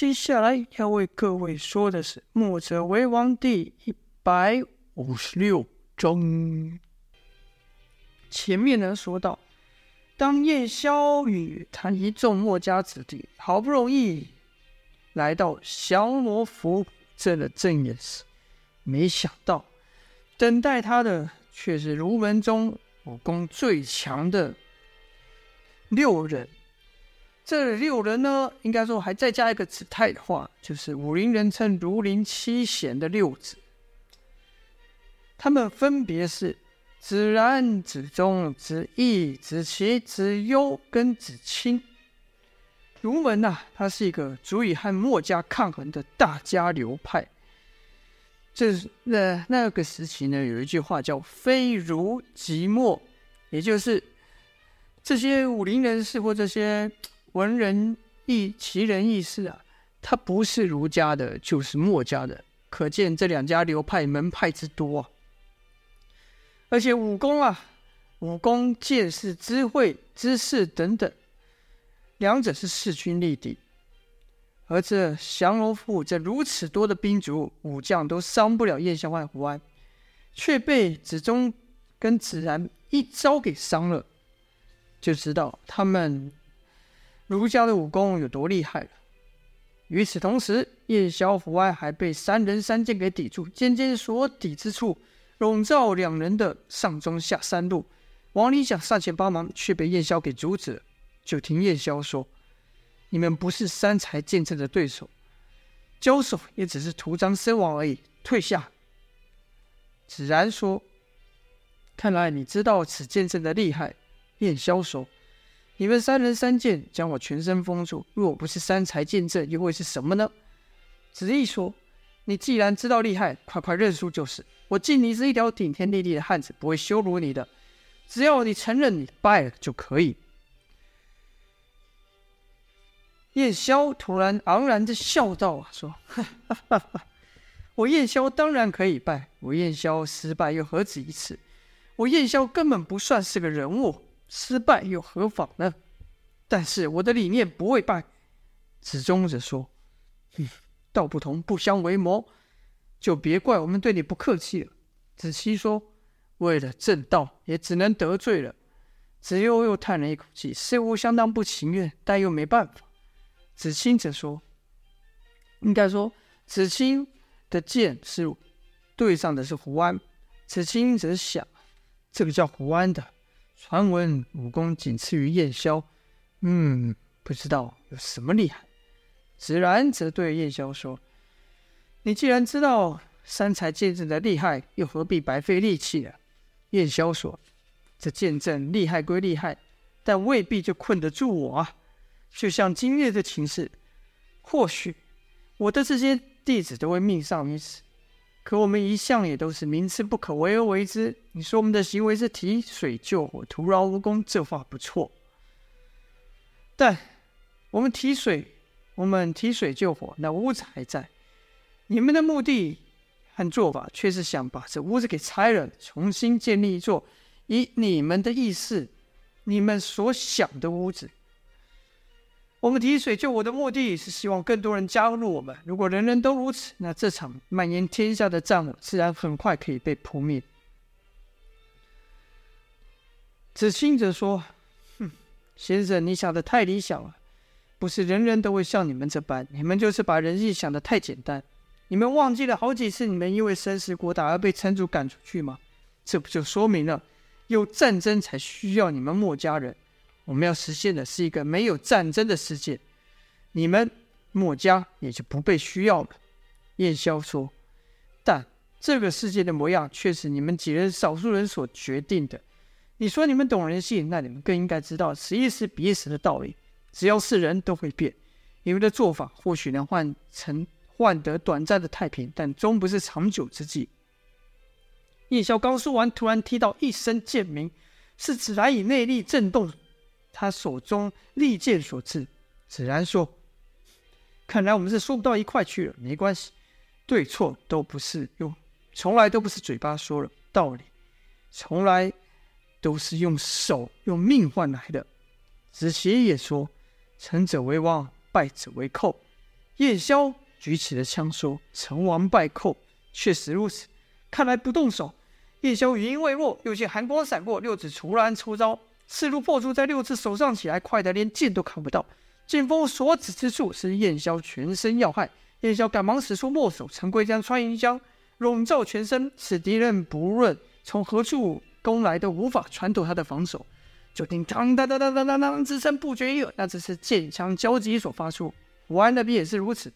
接下来要为各位说的是《墨者为王》第一百五十六章。前面呢说到，当燕萧与他一众墨家子弟好不容易来到降魔府镇的正眼时，没想到等待他的却是儒门中武功最强的六人。这六人呢，应该说还再加一个子态的话，就是武林人称儒林七贤的六子。他们分别是子然、子忠、子义、子奇、子优跟子清。儒门呐、啊，它是一个足以和墨家抗衡的大家流派。这那那个时期呢，有一句话叫“非儒即墨”，也就是这些武林人士或这些。文人义奇人异士啊，他不是儒家的，就是墨家的，可见这两家流派门派之多啊。而且武功啊，武功、见识、智慧、知识等等，两者是势均力敌。而这降龙府这如此多的兵卒武将，都伤不了燕萧和胡安，却被子忠跟子然一招给伤了，就知道他们。儒家的武功有多厉害了？与此同时，燕萧、胡安还被三人三剑给抵住，渐渐所抵之处，笼罩两人的上中下三路。王林想上前帮忙，却被燕萧给阻止了。就听燕萧说：“你们不是三才剑阵的对手，交手也只是徒伤身亡而已，退下。”子然说：“看来你知道此剑阵的厉害。”燕萧说。你们三人三剑将我全身封住，若不是三才剑阵，又会是什么呢？子义说：“你既然知道厉害，快快认输就是。我敬你是一条顶天立地的汉子，不会羞辱你的。只要你承认你败了就可以。”燕萧突然昂然的笑道：“啊，说，哈哈哈，我燕萧当然可以败。我燕萧失败又何止一次？我燕萧根本不算是个人物。”失败又何妨呢？但是我的理念不会败。子忠则说：“哼，道不同不相为谋，就别怪我们对你不客气了。”子期说：“为了正道，也只能得罪了。”子悠又叹了一口气，似乎相当不情愿，但又没办法。子清则说：“应该说，子清的剑是对上的是胡安。”子清则想：“这个叫胡安的。”传闻武功仅次于燕萧，嗯，不知道有什么厉害。子然则对燕萧说：“你既然知道三才剑阵的厉害，又何必白费力气呢？”燕萧说：“这剑阵厉害归厉害，但未必就困得住我啊。就像今日的情势，或许我的这些弟子都会命丧于此。”可我们一向也都是明知不可为而为之。你说我们的行为是提水救火、徒劳无功，这话不错。但我们提水，我们提水救火，那屋子还在。你们的目的和做法却是想把这屋子给拆了，重新建立一座以你们的意思、你们所想的屋子。我们提水救火的目的是希望更多人加入我们。如果人人都如此，那这场蔓延天下的战火自然很快可以被扑灭。子清则说：“哼，先生，你想的太理想了。不是人人都会像你们这般，你们就是把人性想的太简单。你们忘记了好几次你们因为生死国大而被城主赶出去吗？这不就说明了有战争才需要你们墨家人。”我们要实现的是一个没有战争的世界，你们墨家也就不被需要了。燕萧说：“但这个世界的模样却是你们几人少数人所决定的。你说你们懂人性，那你们更应该知道此一时彼一时的道理。只要是人都会变，你们的做法或许能换成换得短暂的太平，但终不是长久之计。”燕萧刚说完，突然听到一声剑鸣，是子然以内力震动。他手中利剑所致，子然说：“看来我们是说不到一块去了。没关系，对错都不是用，从来都不是嘴巴说了道理，从来都是用手用命换来的。”子期也说：“成者为王，败者为寇。”燕霄举起了枪说：“成王败寇，确实如此。看来不动手。”燕霄语音未落，又见寒光闪过，六指突然出招，刺如破竹在六指手上起来，快得连剑都看不到。剑锋所指之处是燕霄全身要害，燕霄赶忙使出墨守成规，将穿云枪笼罩全身，使敌人不论从何处攻来都无法穿透他的防守。就听当当当当当当当之声不绝于耳，那只是剑枪交击所发出。胡安那边也是如此，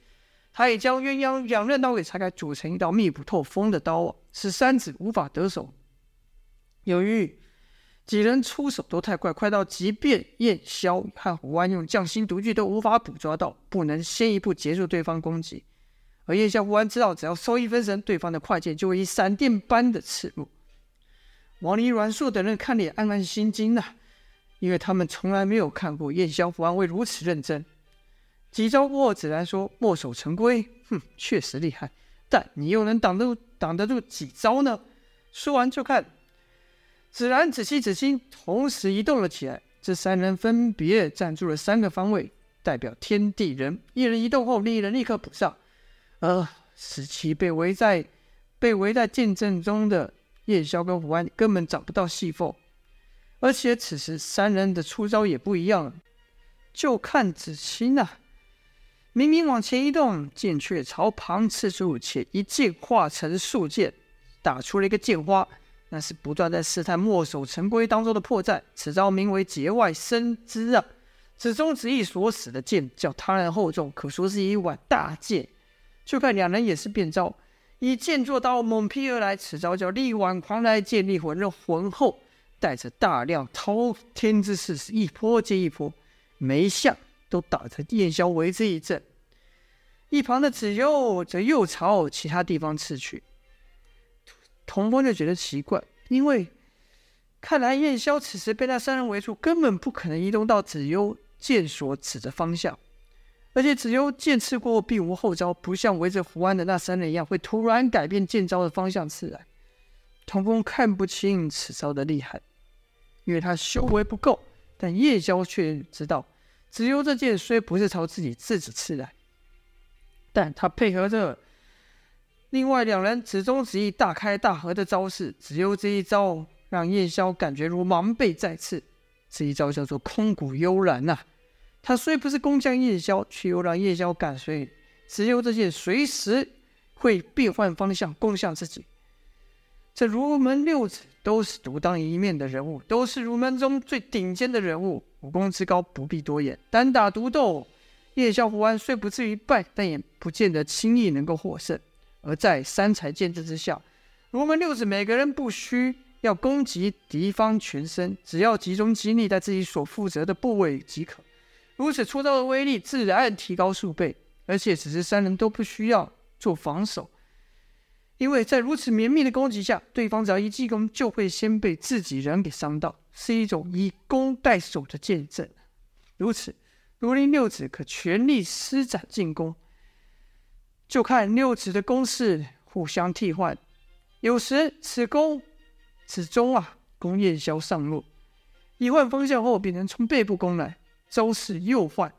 他也将鸳鸯两刃刀给拆开，组成一道密不透风的刀网，使三子无法得手。由于几人出手都太快，快到即便燕萧和胡安用匠心独具都无法捕捉到，不能先一步结束对方攻击。而燕霄、胡安知道，只要稍一分神，对方的快剑就会以闪电般的刺入。王离、阮硕等人看了也暗暗心惊呐、因为他们从来没有看过燕霄、胡安会如此认真。几招过后，子然说：“墨守成规，哼，确实厉害。但你又能挡得住挡得住几招呢？”说完就看子然子期、子欣，同时移动了起来。这三人分别站住了三个方位，代表天地人。一人移动后，另一人立刻补上。而使其被围在被围在剑阵中的叶霄跟胡安根本找不到细缝。而且此时三人的出招也不一样了，就看子清啊，明明往前移动，剑却朝旁刺出，且一剑化成数剑，打出了一个剑花，那是不断在试探墨守成规当中的破绽。此招名为节外生枝啊！子中子义所使的剑较他人厚重，可说是一碗大剑。就看两人也是变招，以剑作刀猛劈而来，此招叫力挽狂澜，剑力浑热浑厚。带着大量滔天之势，是一波接一波，每一下都打得燕霄为之一震。一旁的子悠则又朝其他地方刺去。童风就觉得奇怪，因为看来燕霄此时被那三人围住，根本不可能移动到子悠剑所指的方向。而且子悠剑刺过后并无后招，不像围着胡安的那三人一样，会突然改变剑招的方向刺来。童风看不清此招的厉害。因为他修为不够，但燕霄却知道，子悠这剑虽不是朝自己自己刺来，但他配合着另外两人子忠子义大开大合的招式，只有这一招让燕霄感觉如芒被再刺。这一招叫做空谷幽兰呐、他虽不是攻向燕霄，却又让燕霄感觉只有这剑随时会变换方向攻向自己。这儒门六子都是独当一面的人物，都是儒门中最顶尖的人物，武功之高不必多言。单打独斗，燕霄胡安虽不至于败，但也不见得轻易能够获胜。而在三才剑阵之下，儒门六子每个人不需要攻击敌方全身，只要集中精力在自己所负责的部位即可。如此出招的威力自然提高数倍，而且此时三人都不需要做防守。因为在如此绵密的攻击下，对方只要一进攻，就会先被自己人给伤到，是一种以攻代守的见证。如此，儒林六子可全力施展进攻，就看六子的攻势互相替换。有时此攻此中啊，攻燕霄上路，一换方向后，便能从背部攻来，招式又换。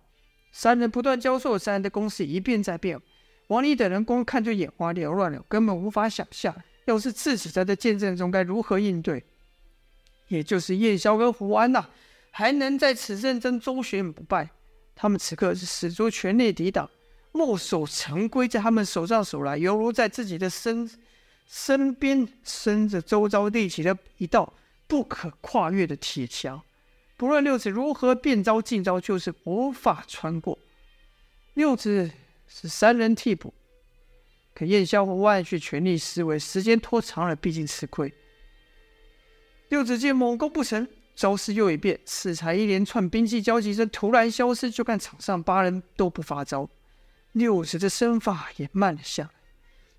三人不断交错，三人的攻势一变再变。王离等人光看就眼花缭乱了，根本无法想象，要是自己在这剑阵中该如何应对。也就是燕霄跟胡安呐、还能在此战争中周旋不败，他们此刻是使出全力抵挡，墨守成规在他们手上手来，犹如在自己的身身边伸着周遭立起的一道不可跨越的铁墙，不论六子如何变招进招，就是无法穿过。六子。是三人替补，可燕霄和万去全力施为，时间拖长了，毕竟吃亏。六子见猛攻不成，招式又一变，四才一连串兵器交击声突然消失，就看场上八人都不发招，六子的身法也慢了下来。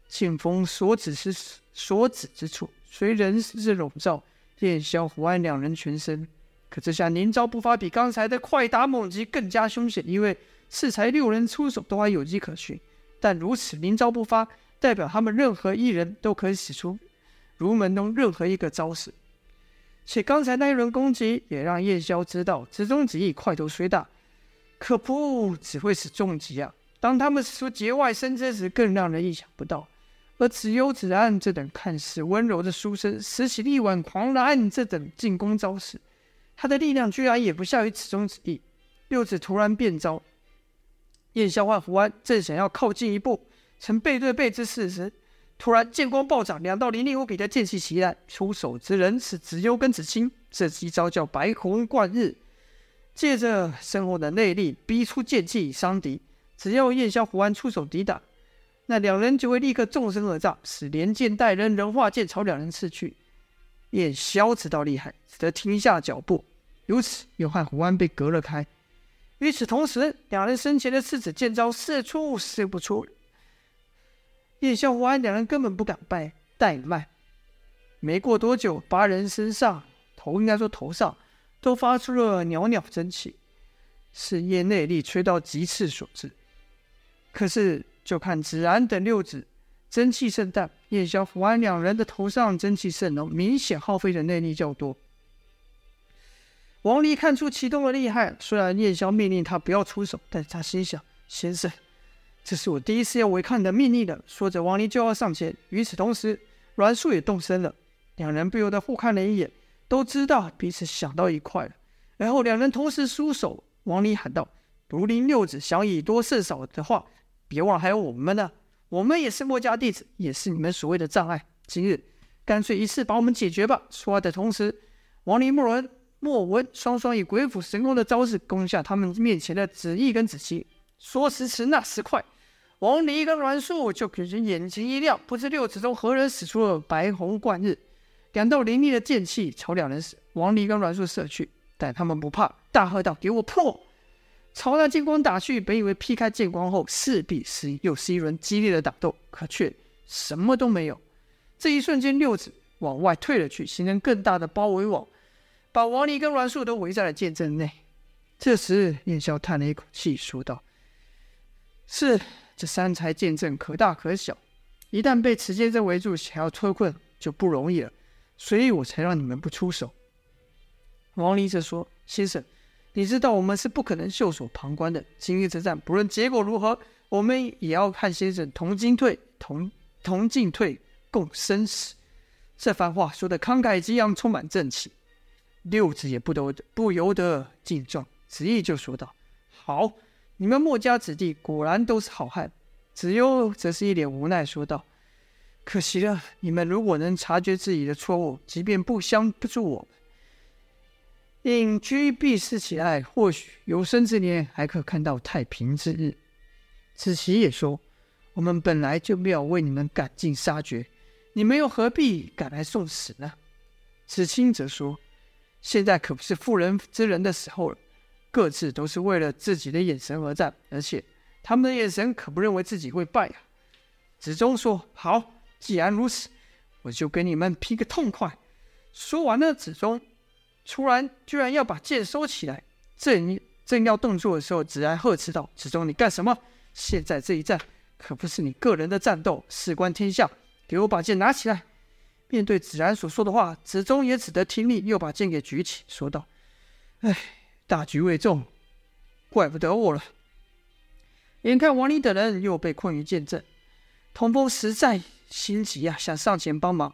剑锋所指是所指之处，虽仍是笼罩燕霄、胡安两人全身，可这下连招不发，比刚才的快打猛击更加凶险，因为。四才六人出手都还有迹可循，但如此连招不发，代表他们任何一人都可以使出儒门中任何一个招式。且刚才那一轮攻击也让燕霄知道，子中子义块头虽大，可不只会使重击啊！当他们使出节外生枝时，更让人意想不到。而子幽、子安这等看似温柔的书生，使起力挽狂澜这等进攻招式，他的力量居然也不下于此中子弟。六子突然变招，燕萧和胡安正想要靠近一步，呈背对背之势时，突然剑光暴涨，两道凌厉无比的剑气袭来，出手之人是子幽跟子清。这一招叫白虹贯日，借着深厚的内力逼出剑气伤敌。只要燕萧、胡安出手抵挡，那两人就会立刻纵身而炸，使连剑带人人化剑朝两人刺去。燕萧知道厉害，只得停下脚步，如此又和胡安被隔了开。与此同时，两人身前的刺子剑招射出射不出。燕萧、胡安两人根本不敢败怠慢。没过多久，八人身上头应该说头上都发出了袅袅真气，是燕内力吹到极致所致。可是，就看子然等六子真气甚淡，燕萧、胡安两人的头上真气甚浓，明显耗费的内力较多。王离看出其中的厉害，虽然燕萧命令他不要出手，但是他心想：先生，这是我第一次要违抗你的命令了。说着，王离就要上前。与此同时，阮树也动身了。两人不由得互看了一眼，都知道彼此想到一块了。然后两人同时出手。王离喊道：“独林六子想以多胜少的话。”别忘了还有我们呢，我们也是墨家弟子，也是你们所谓的障碍。今日干脆一次把我们解决吧。说话的同时，王离、莫文、莫文双双以鬼斧神工的招式攻下他们面前的子义跟子期。说时迟，那时快，王离跟阮树就给人眼前一亮，不知六子中何人使出了白虹贯日，两道凌厉的剑气朝两人王离跟阮树射去，但他们不怕，大喝道：“给我破！”朝那剑光打去，本以为劈开剑光后势必是又是一轮激烈的打斗，可却什么都没有。这一瞬间，六子往外退了去，形成更大的包围网，把王离跟阮树都围在了剑阵内。这时，燕萧叹了一口气，说道：“是这三才剑阵可大可小，一旦被此剑阵围住，想要脱困就不容易了，所以我才让你们不出手。”王离则说：“先生。”你知道我们是不可能袖手旁观的。今日之战，不论结果如何，我们也要和先生同进退，同同进退，共生死。这番话说的慷慨激昂，充满正气。六子也不得不由得敬状，子义就说道：“好，你们墨家子弟果然都是好汉。”子幽则是一脸无奈说道：“可惜了，你们如果能察觉自己的错误，即便不相不助我。”隐居避世起来，或许有生之年还可看到太平之日。子期也说：“我们本来就没有为你们赶尽杀绝，你们又何必赶来送死呢？”子清则说：“现在可不是妇人之仁的时候了，各自都是为了自己的眼神而战，而且他们的眼神可不认为自己会败啊。”子忠说：“好，既然如此，我就给你们劈个痛快。”说完了，子忠。突然，居然要把剑收起来，正正要动作的时候，子安呵斥道：“子忠，你干什么？现在这一战可不是你个人的战斗，事关天下。给我把剑拿起来！”面对子然所说的话，子忠也只得听命，又把剑给举起，说道：“哎，大局为重，怪不得我了。”眼看王离等人又被困于剑阵，童风实在心急啊，想上前帮忙。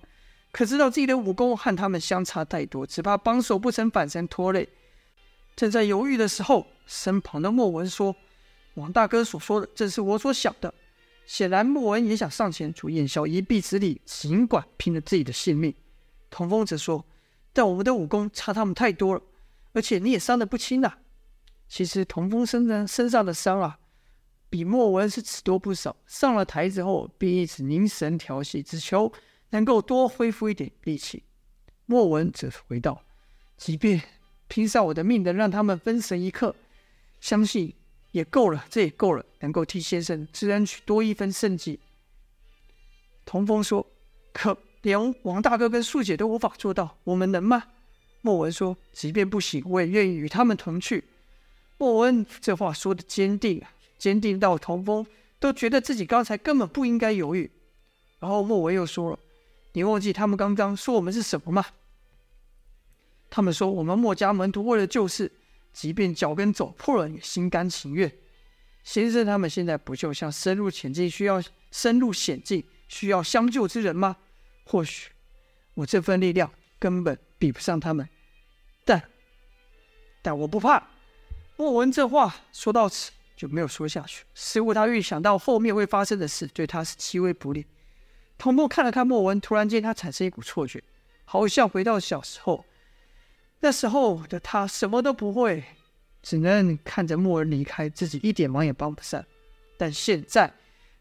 可知道自己的武功和他们相差太多，只怕帮手不成，反身拖累。正在犹豫的时候，身旁的莫文说：“王大哥所说的正是我所想的。”显然，莫文也想上前助燕霄一臂之力，尽管拼了自己的性命。童风则说：“但我们的武功差他们太多了，而且你也伤得不轻呐。”其实，童风身上身上的伤啊，比莫文是只多不少。上了台之后，便一直凝神调息，只求。能够多恢复一点力气，莫文则回道：“即便拼上我的命能让他们分神一刻，相信也够了，这也够了，能够替先生之恩取多一分胜绩。”童风说：“可连王大哥跟素姐都无法做到，我们能吗？”莫文说：“即便不行，我也愿意与他们同去。”莫文这话说的坚定啊，坚定到童风都觉得自己刚才根本不应该犹豫。然后莫文又说了。你忘记他们刚刚说我们是什么吗？他们说我们墨家门徒为了救世，即便脚跟走破了也心甘情愿。先生他们现在不就像深入险境需要深入险境需要相救之人吗？或许我这份力量根本比不上他们，但但我不怕。莫文这话说到此就没有说下去，似乎他预想到后面会发生的事，对他是极为不利。童风看了看莫文，突然间他产生一股错觉，好像回到小时候。那时候的他什么都不会，只能看着莫文离开，自己一点忙也帮不上。但现在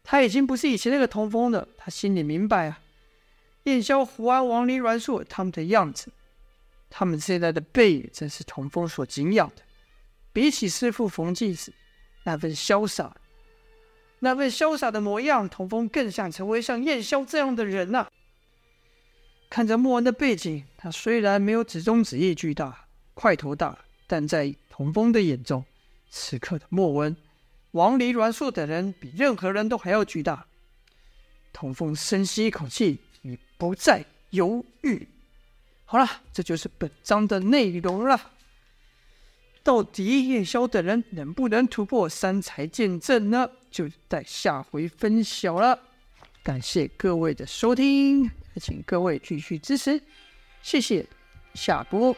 他已经不是以前那个童风了，他心里明白啊，燕萧、胡安、王离、阮硕他们的样子，他们现在的背影，正是童风所敬仰的。比起师父冯继子那份潇洒，那份潇洒的模样，童风更想成为像燕萧这样的人呐、啊。看着莫文的背景，他虽然没有子中指翼巨大、块头大，但在童风的眼中，此刻的莫文、王离、阮树等人比任何人都还要巨大。童风深吸一口气，已不再犹豫。好了，这就是本章的内容了。到底燕萧等人能不能突破三才见证呢？就待下回分晓了。感谢各位的收听。请各位继续支持，谢谢，下播。